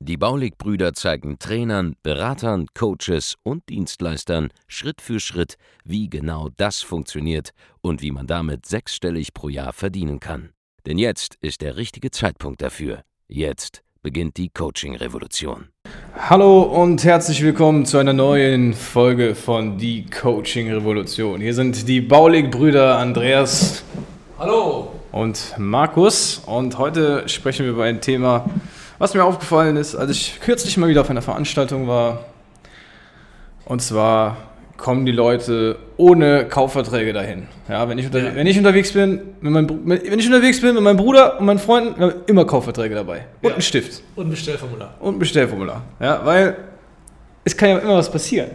Die Baulig-Brüder zeigen Trainern, Beratern, Coaches und Dienstleistern Schritt für Schritt, wie genau das funktioniert und wie man damit sechsstellig pro Jahr verdienen kann. Denn jetzt ist der richtige Zeitpunkt dafür. Jetzt beginnt die Coaching-Revolution. Hallo und herzlich willkommen zu einer neuen Folge von Die Coaching-Revolution. Hier sind die Baulig-Brüder Andreas. Hallo. Und Markus. Und heute sprechen wir über ein Thema, was mir aufgefallen ist, als ich kürzlich mal wieder auf einer Veranstaltung war. Und zwar kommen die Leute ohne Kaufverträge dahin. Ja, wenn ich, unter, ja. wenn ich unterwegs bin, mit meinem, wenn ich unterwegs bin mit meinem Bruder und meinen Freunden, haben immer Kaufverträge dabei und ja. einen Stift und ein Bestellformular und ein Bestellformular. Ja, weil es kann ja immer was passieren.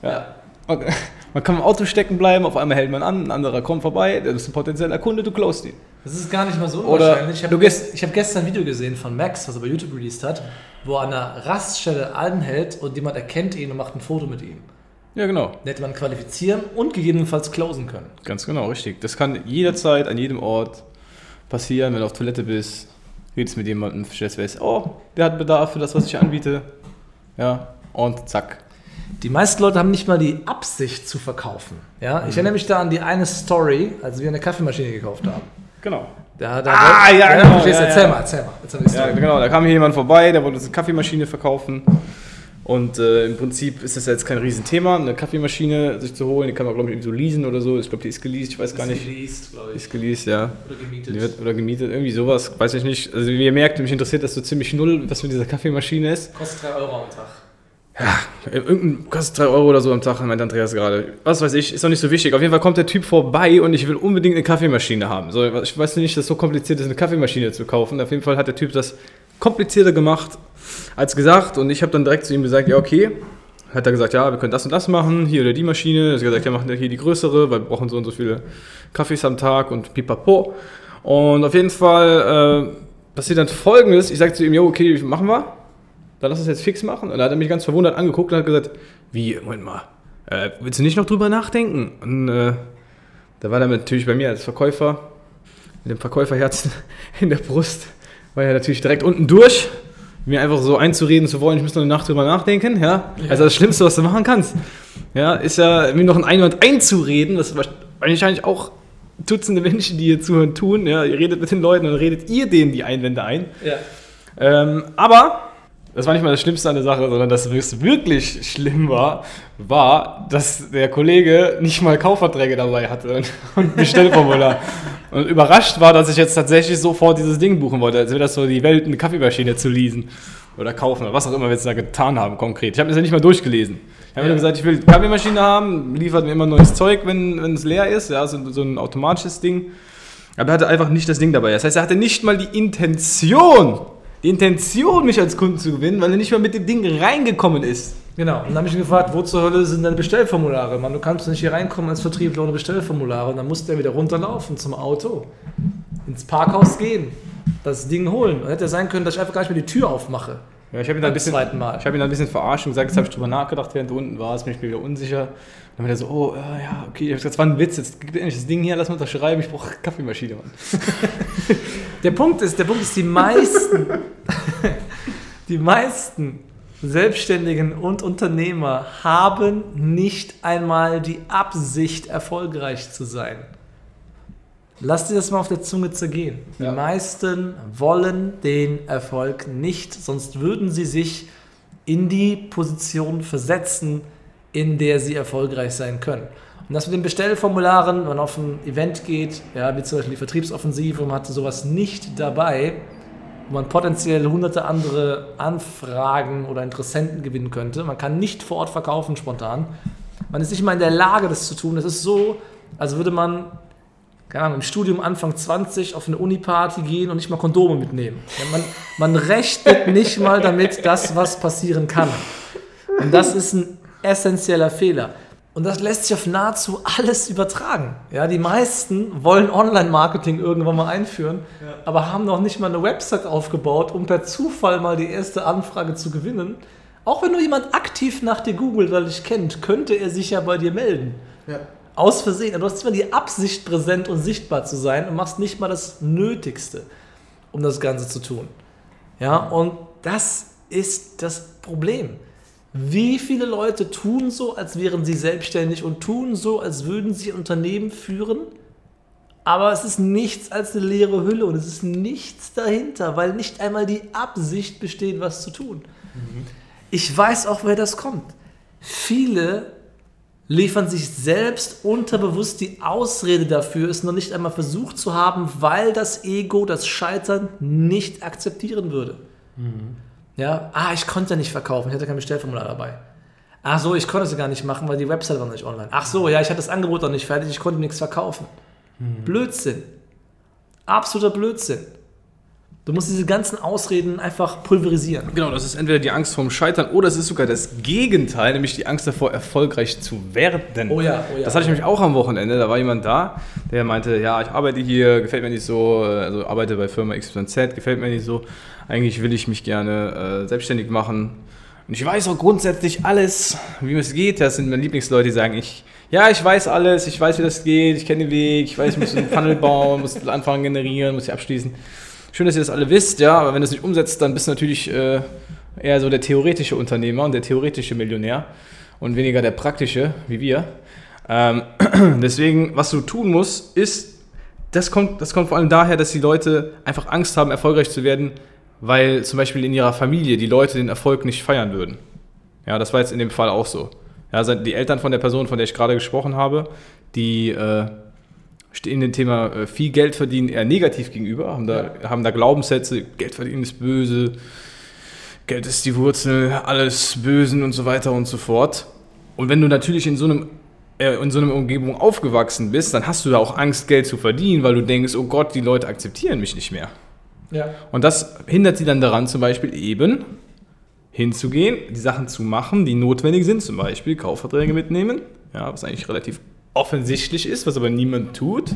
Ja. ja. Okay. Man kann im Auto stecken bleiben, auf einmal hält man an, ein anderer kommt vorbei, das ist ein potenzieller Kunde, du closest ihn. Das ist gar nicht mal so unwahrscheinlich. ich habe hab gestern ein Video gesehen von Max, was er bei YouTube released hat, wo er an einer Raststelle anhält und jemand erkennt ihn und macht ein Foto mit ihm. Ja, genau. Den hätte man qualifizieren und gegebenenfalls closen können. Ganz genau, richtig. Das kann jederzeit, an jedem Ort passieren, wenn du auf Toilette bist, redest mit jemandem, stellst fest, oh, der hat Bedarf für das, was ich anbiete. Ja, und zack, die meisten Leute haben nicht mal die Absicht zu verkaufen. Ja? Ich mhm. erinnere mich da an die eine Story, als wir eine Kaffeemaschine gekauft haben. Genau. Da, da ah, wollte, ja, genau. Ja, erzähl ja. mal, erzähl mal. Ja, genau, da kam hier jemand vorbei, der wollte uns eine Kaffeemaschine verkaufen. Und äh, im Prinzip ist das jetzt kein Riesenthema, eine Kaffeemaschine sich zu holen. Die kann man, glaube ich, so leasen oder so. Ich glaube, die ist geleased, ich weiß gar nicht. Ist geleased, glaube ich. Ist geleased, ja. Oder gemietet. Wird, oder gemietet, irgendwie sowas, weiß ich nicht. Also, wie ihr merkt, mich interessiert das so ziemlich null, was mit dieser Kaffeemaschine ist. Kostet 3 Euro am Tag. Ja, irgendein kostet 3 Euro oder so am Tag, meint Andreas gerade. Was weiß ich, ist doch nicht so wichtig. Auf jeden Fall kommt der Typ vorbei und ich will unbedingt eine Kaffeemaschine haben. So, ich weiß nicht, dass es so kompliziert ist, eine Kaffeemaschine zu kaufen. Auf jeden Fall hat der Typ das komplizierter gemacht als gesagt und ich habe dann direkt zu ihm gesagt, ja okay. Hat er gesagt, ja, wir können das und das machen, hier oder die Maschine. Er hat gesagt, ja, machen wir hier die größere, weil wir brauchen so und so viele Kaffees am Tag und pipapo. Und auf jeden Fall äh, passiert dann folgendes, ich sage zu ihm, ja okay, machen wir dann lass uns jetzt fix machen. Und da hat er mich ganz verwundert angeguckt und hat gesagt, wie, Moment mal, äh, willst du nicht noch drüber nachdenken? Und äh, da war er natürlich bei mir als Verkäufer, mit dem Verkäuferherzen in der Brust, war er natürlich direkt unten durch, mir einfach so einzureden zu wollen, ich muss noch eine Nacht drüber nachdenken, ja? ja. Also das Schlimmste, was du machen kannst. Ja, ist ja, mir noch ein Einwand einzureden, das wahrscheinlich auch Dutzende Menschen, die hier zuhören, tun. Ja, ihr redet mit den Leuten und dann redet ihr denen die Einwände ein. Ja. Ähm, aber das war nicht mal das Schlimmste an der Sache, sondern das, was wirklich schlimm war, war, dass der Kollege nicht mal Kaufverträge dabei hatte und Bestellformular. und überrascht war, dass ich jetzt tatsächlich sofort dieses Ding buchen wollte, als wäre das so die Welt, eine Kaffeemaschine zu leasen oder kaufen oder was auch immer wir jetzt da getan haben konkret. Ich habe das ja nicht mal durchgelesen. Ich habe ja. gesagt, ich will eine Kaffeemaschine haben, liefert mir immer neues Zeug, wenn, wenn es leer ist, ja, so, so ein automatisches Ding. Aber er hatte einfach nicht das Ding dabei. Das heißt, er hatte nicht mal die Intention, die Intention, mich als Kunden zu gewinnen, weil er nicht mal mit dem Ding reingekommen ist. Genau. Und dann habe ich ihn gefragt, wo zur Hölle sind deine Bestellformulare? Man, du kannst nicht hier reinkommen als Vertriebler ohne Bestellformulare. Und dann musste er wieder runterlaufen zum Auto, ins Parkhaus gehen, das Ding holen. Und hätte ja sein können, dass ich einfach gar nicht mehr die Tür aufmache. Ja, ich habe ihn, dann ein bisschen, ich hab ihn dann ein bisschen verarscht und gesagt, jetzt habe ich drüber nachgedacht, während du unten warst, bin ich mir wieder unsicher. Dann war er so, oh, äh, ja, okay, ich habe gesagt, das war ein Witz, jetzt gib endlich das Ding hier, lass mal unterschreiben, ich brauche Kaffeemaschine, Mann. der Punkt ist, der Punkt ist, die meisten, die meisten Selbstständigen und Unternehmer haben nicht einmal die Absicht, erfolgreich zu sein. Lass dir das mal auf der Zunge zergehen. Die ja. meisten wollen den Erfolg nicht, sonst würden sie sich in die Position versetzen, in der sie erfolgreich sein können. Und das mit den Bestellformularen, wenn man auf ein Event geht, ja, wie zum Beispiel die Vertriebsoffensive, man hat sowas nicht dabei, wo man potenziell hunderte andere Anfragen oder Interessenten gewinnen könnte. Man kann nicht vor Ort verkaufen spontan. Man ist nicht mal in der Lage, das zu tun. Das ist so, als würde man keine Ahnung, im Studium Anfang 20 auf eine Uniparty gehen und nicht mal Kondome mitnehmen. Ja, man, man rechnet nicht mal damit, dass was passieren kann. Und das ist ein essentieller Fehler. Und das lässt sich auf nahezu alles übertragen. Ja, die meisten wollen Online-Marketing irgendwann mal einführen, aber haben noch nicht mal eine Website aufgebaut, um per Zufall mal die erste Anfrage zu gewinnen. Auch wenn nur jemand aktiv nach dir googelt, weil dich kennt, könnte er sich ja bei dir melden. Ja. Aus Versehen. Du hast immer die Absicht, präsent und sichtbar zu sein und machst nicht mal das Nötigste, um das Ganze zu tun. Ja, und das ist das Problem. Wie viele Leute tun so, als wären sie selbstständig und tun so, als würden sie Unternehmen führen, aber es ist nichts als eine leere Hülle und es ist nichts dahinter, weil nicht einmal die Absicht besteht, was zu tun. Ich weiß auch, woher das kommt. Viele liefern sich selbst unterbewusst die Ausrede dafür, es noch nicht einmal versucht zu haben, weil das Ego das Scheitern nicht akzeptieren würde. Ja, ah, ich konnte ja nicht verkaufen, ich hatte kein Bestellformular dabei. Ach so, ich konnte es ja gar nicht machen, weil die Website war noch nicht online. Ach so, ja, ich hatte das Angebot noch nicht fertig, ich konnte nichts verkaufen. Blödsinn. Absoluter Blödsinn. Du musst diese ganzen Ausreden einfach pulverisieren. Genau, das ist entweder die Angst vorm Scheitern oder es ist sogar das Gegenteil, nämlich die Angst davor, erfolgreich zu werden. Oh ja, oh ja. Das hatte ich nämlich auch am Wochenende. Da war jemand da, der meinte, ja, ich arbeite hier, gefällt mir nicht so, also arbeite bei Firma XYZ, gefällt mir nicht so. Eigentlich will ich mich gerne äh, selbstständig machen. Und ich weiß auch grundsätzlich alles, wie es geht. Das sind meine Lieblingsleute, die sagen, ich, ja, ich weiß alles, ich weiß, wie das geht, ich kenne den Weg, ich weiß, ich muss einen Funnel bauen, muss Anfang generieren, muss ich abschließen. Schön, dass ihr das alle wisst, ja, aber wenn du es nicht umsetzt, dann bist du natürlich äh, eher so der theoretische Unternehmer und der theoretische Millionär und weniger der praktische, wie wir. Ähm, deswegen, was du tun musst, ist, das kommt, das kommt vor allem daher, dass die Leute einfach Angst haben, erfolgreich zu werden, weil zum Beispiel in ihrer Familie die Leute den Erfolg nicht feiern würden. Ja, das war jetzt in dem Fall auch so. Ja, die Eltern von der Person, von der ich gerade gesprochen habe, die äh, stehen dem Thema äh, viel Geld verdienen eher negativ gegenüber, haben da, haben da Glaubenssätze, Geld verdienen ist böse, Geld ist die Wurzel alles Bösen und so weiter und so fort. Und wenn du natürlich in so einem äh, in so einer Umgebung aufgewachsen bist, dann hast du da auch Angst, Geld zu verdienen, weil du denkst, oh Gott, die Leute akzeptieren mich nicht mehr. Ja. Und das hindert sie dann daran, zum Beispiel eben hinzugehen, die Sachen zu machen, die notwendig sind, zum Beispiel Kaufverträge mitnehmen, ja, was eigentlich relativ offensichtlich ist, was aber niemand tut,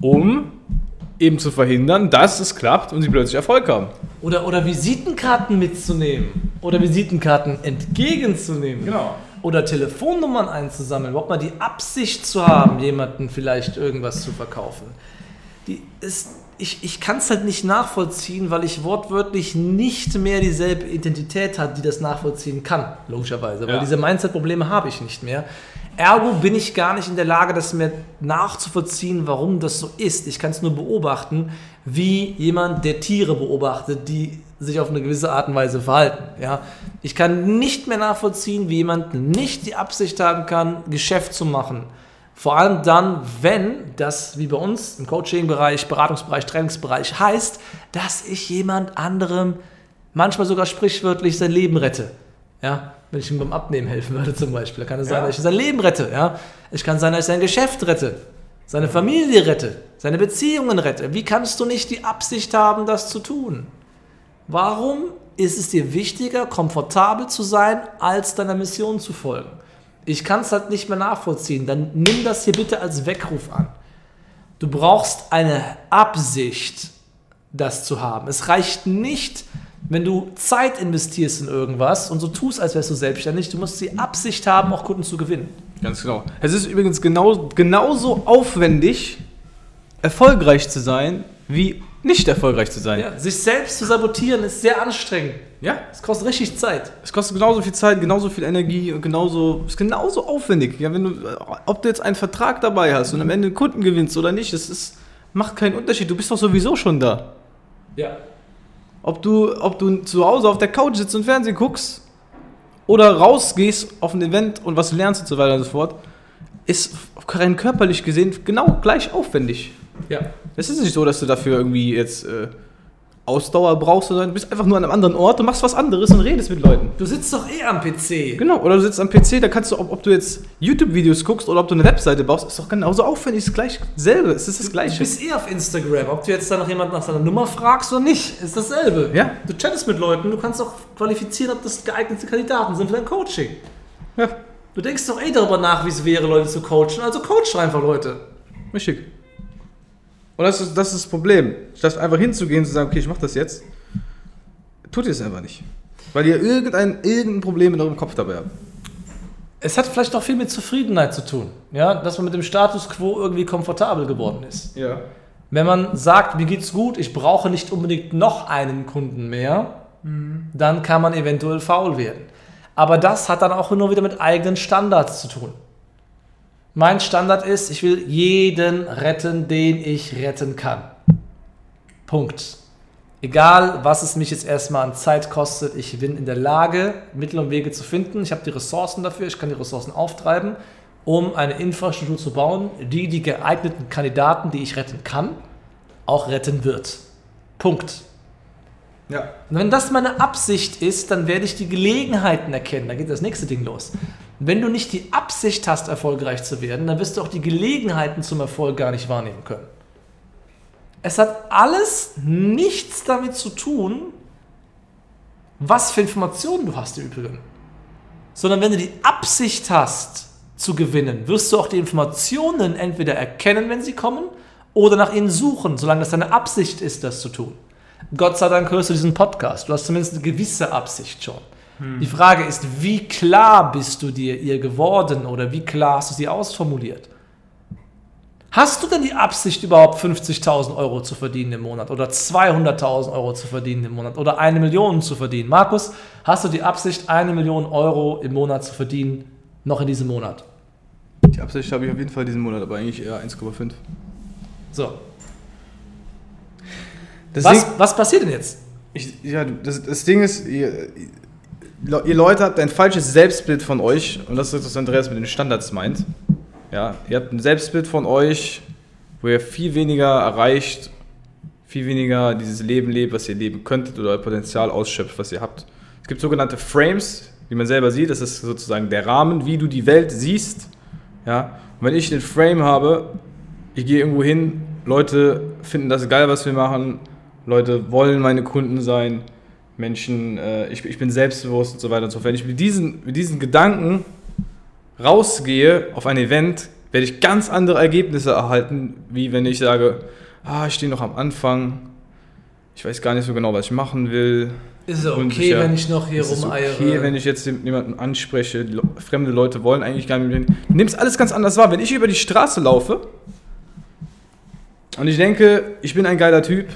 um eben zu verhindern, dass es klappt und sie plötzlich Erfolg haben. Oder, oder Visitenkarten mitzunehmen. Oder Visitenkarten entgegenzunehmen. Genau. Oder Telefonnummern einzusammeln. Überhaupt mal die Absicht zu haben, jemanden vielleicht irgendwas zu verkaufen. Die ist, ich ich kann es halt nicht nachvollziehen, weil ich wortwörtlich nicht mehr dieselbe Identität hat, die das nachvollziehen kann, logischerweise. Weil Ja. diese Mindset-Probleme habe ich nicht mehr. Ergo bin ich gar nicht in der Lage, das mir nachzuvollziehen, warum das so ist. Ich kann es nur beobachten, wie jemand, der Tiere beobachtet, die sich auf eine gewisse Art und Weise verhalten. Ja? Ich kann nicht mehr nachvollziehen, wie jemand nicht die Absicht haben kann, Geschäft zu machen. Vor allem dann, wenn das, wie bei uns im Coaching-Bereich, Beratungsbereich, Trainingsbereich heißt, dass ich jemand anderem manchmal sogar sprichwörtlich sein Leben rette. Ja, wenn ich ihm beim Abnehmen helfen würde zum Beispiel. Da kann es sein, Ja. dass ich sein Leben rette. Ja? Es kann sein, dass ich sein Geschäft rette, seine Familie rette, seine Beziehungen rette. Wie kannst du nicht die Absicht haben, das zu tun? Warum ist es dir wichtiger, komfortabel zu sein, als deiner Mission zu folgen? Ich kann es halt nicht mehr nachvollziehen. Dann nimm das hier bitte als Weckruf an. Du brauchst eine Absicht, das zu haben. Es reicht nicht, wenn du Zeit investierst in irgendwas und so tust, als wärst du selbstständig. Du musst die Absicht haben, auch Kunden zu gewinnen. Ganz genau. Es ist übrigens genau, genauso aufwendig, erfolgreich zu sein, wie nicht erfolgreich zu sein. Ja, sich selbst zu sabotieren ist sehr anstrengend. ja? Es kostet richtig Zeit. Es kostet genauso viel Zeit, genauso viel Energie und genauso, ist genauso aufwendig. Ja, wenn du, ob du jetzt einen Vertrag dabei hast und am Ende einen Kunden gewinnst oder nicht, das ist, macht keinen Unterschied. Du bist doch sowieso schon da. Ja. Ob du, ob du zu Hause auf der Couch sitzt und Fernsehen guckst oder rausgehst auf ein Event und was lernst und so weiter und so fort, ist rein körperlich gesehen genau gleich aufwendig. Ja. Es ist nicht so, dass du dafür irgendwie jetzt äh, Ausdauer brauchst, sondern du bist einfach nur an einem anderen Ort und machst was anderes und redest mit Leuten. Du sitzt doch eh am PC. Genau, oder du sitzt am PC, da kannst du, ob, ob du jetzt YouTube-Videos guckst oder ob du eine Webseite baust, ist doch genauso aufwendig, ist gleich selbe, es ist das Du Gleiche. bist eh auf Instagram. Ob du jetzt da noch jemand nach seiner Nummer fragst oder nicht, ist dasselbe. Ja. Du chattest mit Leuten, du kannst auch qualifizieren, ob das geeignete Kandidaten sind für dein Coaching. Ja. Du denkst doch eh darüber nach, wie es wäre, Leute zu coachen. Also coach einfach Leute. Richtig. Und das ist, das ist das Problem. Statt einfach hinzugehen und zu sagen, okay, ich mach das jetzt, tut ihr es einfach nicht. Weil ihr irgendein, irgendein Problem in eurem Kopf dabei habt. Es hat vielleicht auch viel mit Zufriedenheit zu tun. Ja, dass man mit dem Status quo irgendwie komfortabel geworden ist. Ja. Wenn man sagt, mir geht's gut, ich brauche nicht unbedingt noch einen Kunden mehr, dann kann man eventuell faul werden. Aber das hat dann auch nur wieder mit eigenen Standards zu tun. Mein Standard ist, ich will jeden retten, den ich retten kann. Punkt. Egal, was es mich jetzt erstmal an Zeit kostet, ich bin in der Lage, Mittel und Wege zu finden. Ich habe die Ressourcen dafür, ich kann die Ressourcen auftreiben, um eine Infrastruktur zu bauen, die die geeigneten Kandidaten, die ich retten kann, auch retten wird. Punkt. Ja. Und wenn das meine Absicht ist, dann werde ich die Gelegenheiten erkennen. Da geht das nächste Ding los. Wenn du nicht die Absicht hast, erfolgreich zu werden, dann wirst du auch die Gelegenheiten zum Erfolg gar nicht wahrnehmen können. Es hat alles nichts damit zu tun, was für Informationen du hast im Übrigen. Sondern wenn du die Absicht hast zu gewinnen, wirst du auch die Informationen entweder erkennen, wenn sie kommen, oder nach ihnen suchen, solange das deine Absicht ist, das zu tun. Gott sei Dank hörst du diesen Podcast. Du hast zumindest eine gewisse Absicht schon. Die Frage ist, wie klar bist du dir ihr geworden oder wie klar hast du sie ausformuliert? Hast du denn die Absicht, überhaupt 50.000 Euro zu verdienen im Monat oder 200.000 Euro zu verdienen im Monat oder eine Million zu verdienen? Markus, hast du die Absicht, eine Million Euro im Monat zu verdienen, noch in diesem Monat? Die Absicht habe ich auf jeden Fall diesen Monat, aber eigentlich eher 1,5. So. Was, was passiert denn jetzt? ich, ja, das, das Ding ist, ihr, Leute habt ein falsches Selbstbild von euch und das ist, was Andreas mit den Standards meint. Ja, ihr habt ein Selbstbild von euch, wo ihr viel weniger erreicht, viel weniger dieses Leben lebt, was ihr leben könntet oder euer Potenzial ausschöpft, was ihr habt. Es gibt sogenannte Frames, wie man selber sieht, das ist sozusagen der Rahmen, wie du die Welt siehst. Ja, und wenn ich den Frame habe, ich gehe irgendwo hin, Leute finden das geil, was wir machen, Leute wollen meine Kunden sein, Menschen, äh, ich, ich bin selbstbewusst und so weiter und so fort. Wenn ich mit diesen, mit diesen Gedanken rausgehe auf ein Event, werde ich ganz andere Ergebnisse erhalten, wie wenn ich sage, ah, ich stehe noch am Anfang, ich weiß gar nicht so genau, was ich machen will. Ist es okay, wenn ich noch hier Es ist rumeiere? okay, wenn ich jetzt jemanden anspreche, fremde Leute wollen eigentlich gar nicht mit mir. Du nimmst alles ganz anders wahr. Wenn ich über die Straße laufe und ich denke, ich bin ein geiler Typ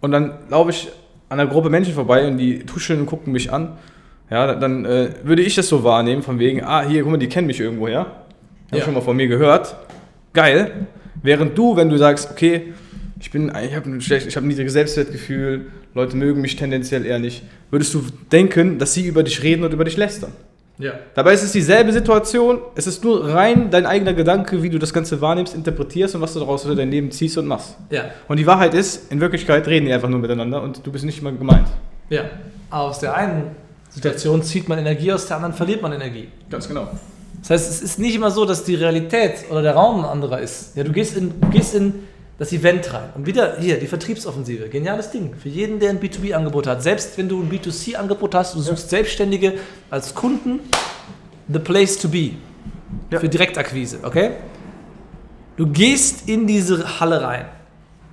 und dann laufe ich an einer Gruppe Menschen vorbei und die tuscheln und gucken mich an, ja, dann, äh, würde ich das so wahrnehmen, von wegen, ah, hier, guck mal, die kennen mich irgendwoher. Haben Ja. schon mal von mir gehört. Geil. Während du, wenn du sagst, okay, ich bin, ich habe ein, schlecht- ich hab ein niedriges Selbstwertgefühl, Leute mögen mich tendenziell eher nicht, würdest du denken, dass sie über dich reden und über dich lästern. Ja. Dabei ist es dieselbe Situation, es ist nur rein dein eigener Gedanke, wie du das Ganze wahrnimmst, interpretierst und was du daraus für dein Leben ziehst und machst. Ja. Und die Wahrheit ist, in Wirklichkeit reden die einfach nur miteinander und du bist nicht mal gemeint. Ja. Aus der einen Situation zieht man Energie, aus der anderen verliert man Energie. Ganz genau. Das heißt, es ist nicht immer so, dass die Realität oder der Raum ein anderer ist. Ja, du gehst in, du gehst in das Event rein. Und wieder hier, die Vertriebsoffensive. Geniales Ding. Für jeden, der ein B2B-Angebot hat. Selbst wenn du ein B2C-Angebot hast, du suchst Selbstständige als Kunden, the place to be. Ja. Für Direktakquise, okay? Du gehst in diese Halle rein.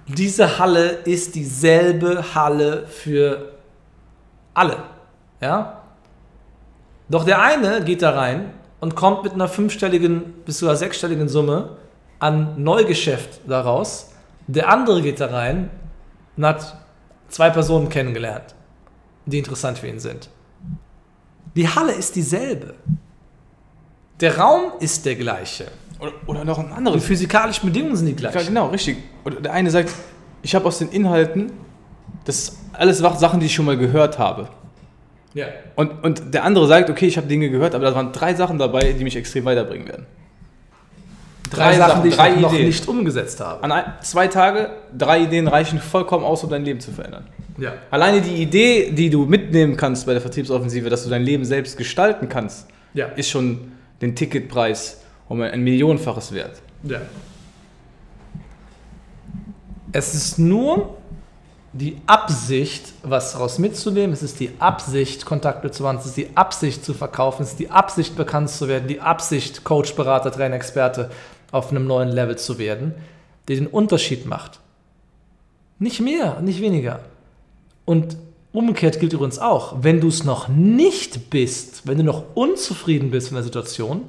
Diese Halle ist dieselbe Halle für alle. Ja? Doch der eine geht da rein und kommt mit einer fünfstelligen bis sogar sechsstelligen Summe an Neugeschäft daraus. Der andere geht da rein und hat zwei Personen kennengelernt, die interessant für ihn sind. Die Halle ist dieselbe. Der Raum ist der gleiche. Oder, oder noch ein Die anderes. physikalischen Bedingungen sind die Ja, gleichen. genau, richtig. Und der eine sagt, ich habe aus den Inhalten, das alles Sachen, die ich schon mal gehört habe. Ja. Und, und der andere sagt, okay, ich habe Dinge gehört, aber da waren drei Sachen dabei, die mich extrem weiterbringen werden. Drei, Sachen, die ich drei noch Ideen. nicht umgesetzt habe. An ein, zwei Tage, drei Ideen reichen vollkommen aus, um dein Leben zu verändern. Ja. Alleine die Idee, die du mitnehmen kannst bei der Vertriebsoffensive, dass du dein Leben selbst gestalten kannst, Ja. ist schon den Ticketpreis um ein, ein Millionenfaches wert. Ja. Es ist nur die Absicht, was daraus mitzunehmen, es ist die Absicht, Kontakte zu machen, es ist die Absicht zu verkaufen, es ist die Absicht, bekannt zu werden, die Absicht, Coach, Berater, Trainer, Experte auf einem neuen Level zu werden, die den Unterschied macht. Nicht mehr, nicht weniger. Und umgekehrt gilt übrigens auch, wenn du es noch nicht bist, wenn du noch unzufrieden bist in der Situation,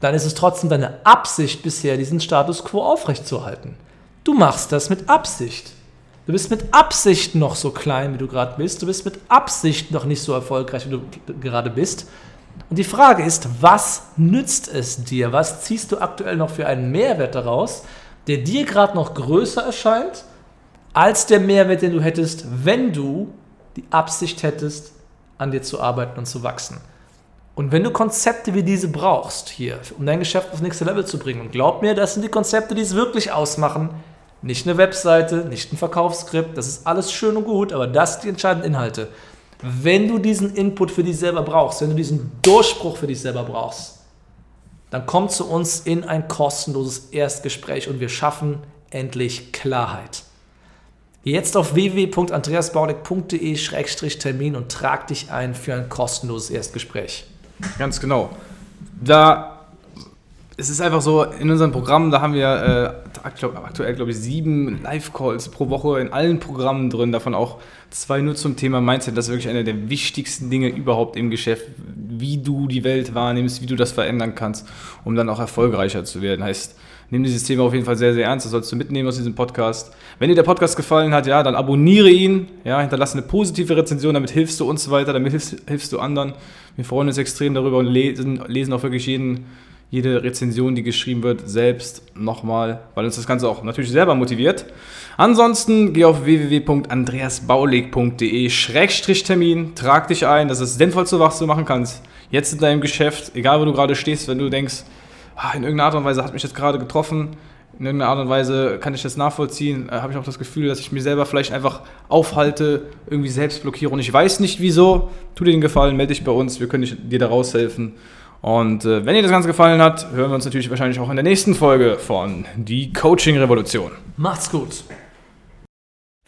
dann ist es trotzdem deine Absicht bisher, diesen Status quo aufrechtzuerhalten. Du machst das mit Absicht. Du bist mit Absicht noch so klein, wie du gerade bist. Du bist mit Absicht noch nicht so erfolgreich, wie du gerade bist. Und die Frage ist, was nützt es dir? Was ziehst du aktuell noch für einen Mehrwert daraus, der dir gerade noch größer erscheint, als der Mehrwert, den du hättest, wenn du die Absicht hättest, an dir zu arbeiten und zu wachsen? Und wenn du Konzepte wie diese brauchst hier, um dein Geschäft aufs nächste Level zu bringen, und glaub mir, das sind die Konzepte, die es wirklich ausmachen, nicht eine Webseite, nicht ein Verkaufsskript, das ist alles schön und gut, aber das sind die entscheidenden Inhalte. Wenn du diesen Input für dich selber brauchst, wenn du diesen Durchbruch für dich selber brauchst, dann komm zu uns in ein kostenloses Erstgespräch und wir schaffen endlich Klarheit. Jetzt auf www.andreasbaulig.de-termin und trag dich ein für ein kostenloses Erstgespräch. Ganz genau. Da es ist einfach so, in unserem Programm, da haben wir äh, aktuell, glaube ich, sieben Live-Calls pro Woche in allen Programmen drin, davon auch zwei nur zum Thema Mindset. Das ist wirklich eine der wichtigsten Dinge überhaupt im Geschäft, wie du die Welt wahrnimmst, wie du das verändern kannst, um dann auch erfolgreicher zu werden. Heißt, nimm dieses Thema auf jeden Fall sehr, sehr ernst. Das sollst du mitnehmen aus diesem Podcast. Wenn dir der Podcast gefallen hat, ja, dann abonniere ihn, ja, hinterlasse eine positive Rezension, damit hilfst du uns weiter, damit hilfst, hilfst du anderen. Wir freuen uns extrem darüber und lesen, lesen auch wirklich jeden jede Rezension, die geschrieben wird, selbst nochmal, weil uns das Ganze auch natürlich selber motiviert. Ansonsten geh auf www.andreasbaulig.de-termin, trag dich ein, das ist das Sinnvollste, was du machen kannst. Jetzt in deinem Geschäft, egal wo du gerade stehst, wenn du denkst, ah, in irgendeiner Art und Weise hat mich jetzt gerade getroffen, in irgendeiner Art und Weise kann ich das nachvollziehen, äh, habe ich auch das Gefühl, dass ich mir selber vielleicht einfach aufhalte, irgendwie selbst blockiere und ich weiß nicht wieso. Tu dir den Gefallen, melde dich bei uns, wir können dir da raushelfen. Und äh, wenn dir das Ganze gefallen hat, hören wir uns natürlich wahrscheinlich auch in der nächsten Folge von Die Coaching Revolution. Macht's gut.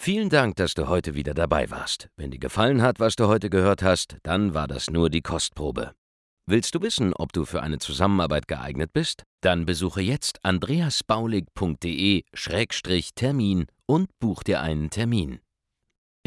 Vielen Dank, dass du heute wieder dabei warst. Wenn dir gefallen hat, was du heute gehört hast, dann war das nur die Kostprobe. Willst du wissen, ob du für eine Zusammenarbeit geeignet bist? Dann besuche jetzt andreasbaulig.de-termin und buch dir einen Termin.